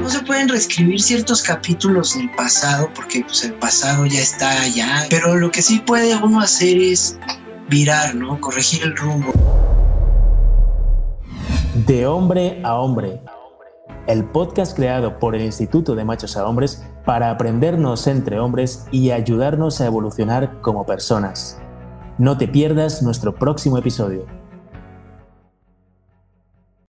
No se pueden reescribir ciertos capítulos del pasado porque pues, el pasado ya está allá, pero lo que sí puede uno hacer es virar, ¿no? Corregir el rumbo. De hombre a hombre. El podcast creado por el Instituto de Machos a Hombres para aprendernos entre hombres y ayudarnos a evolucionar como personas. No te pierdas nuestro próximo episodio.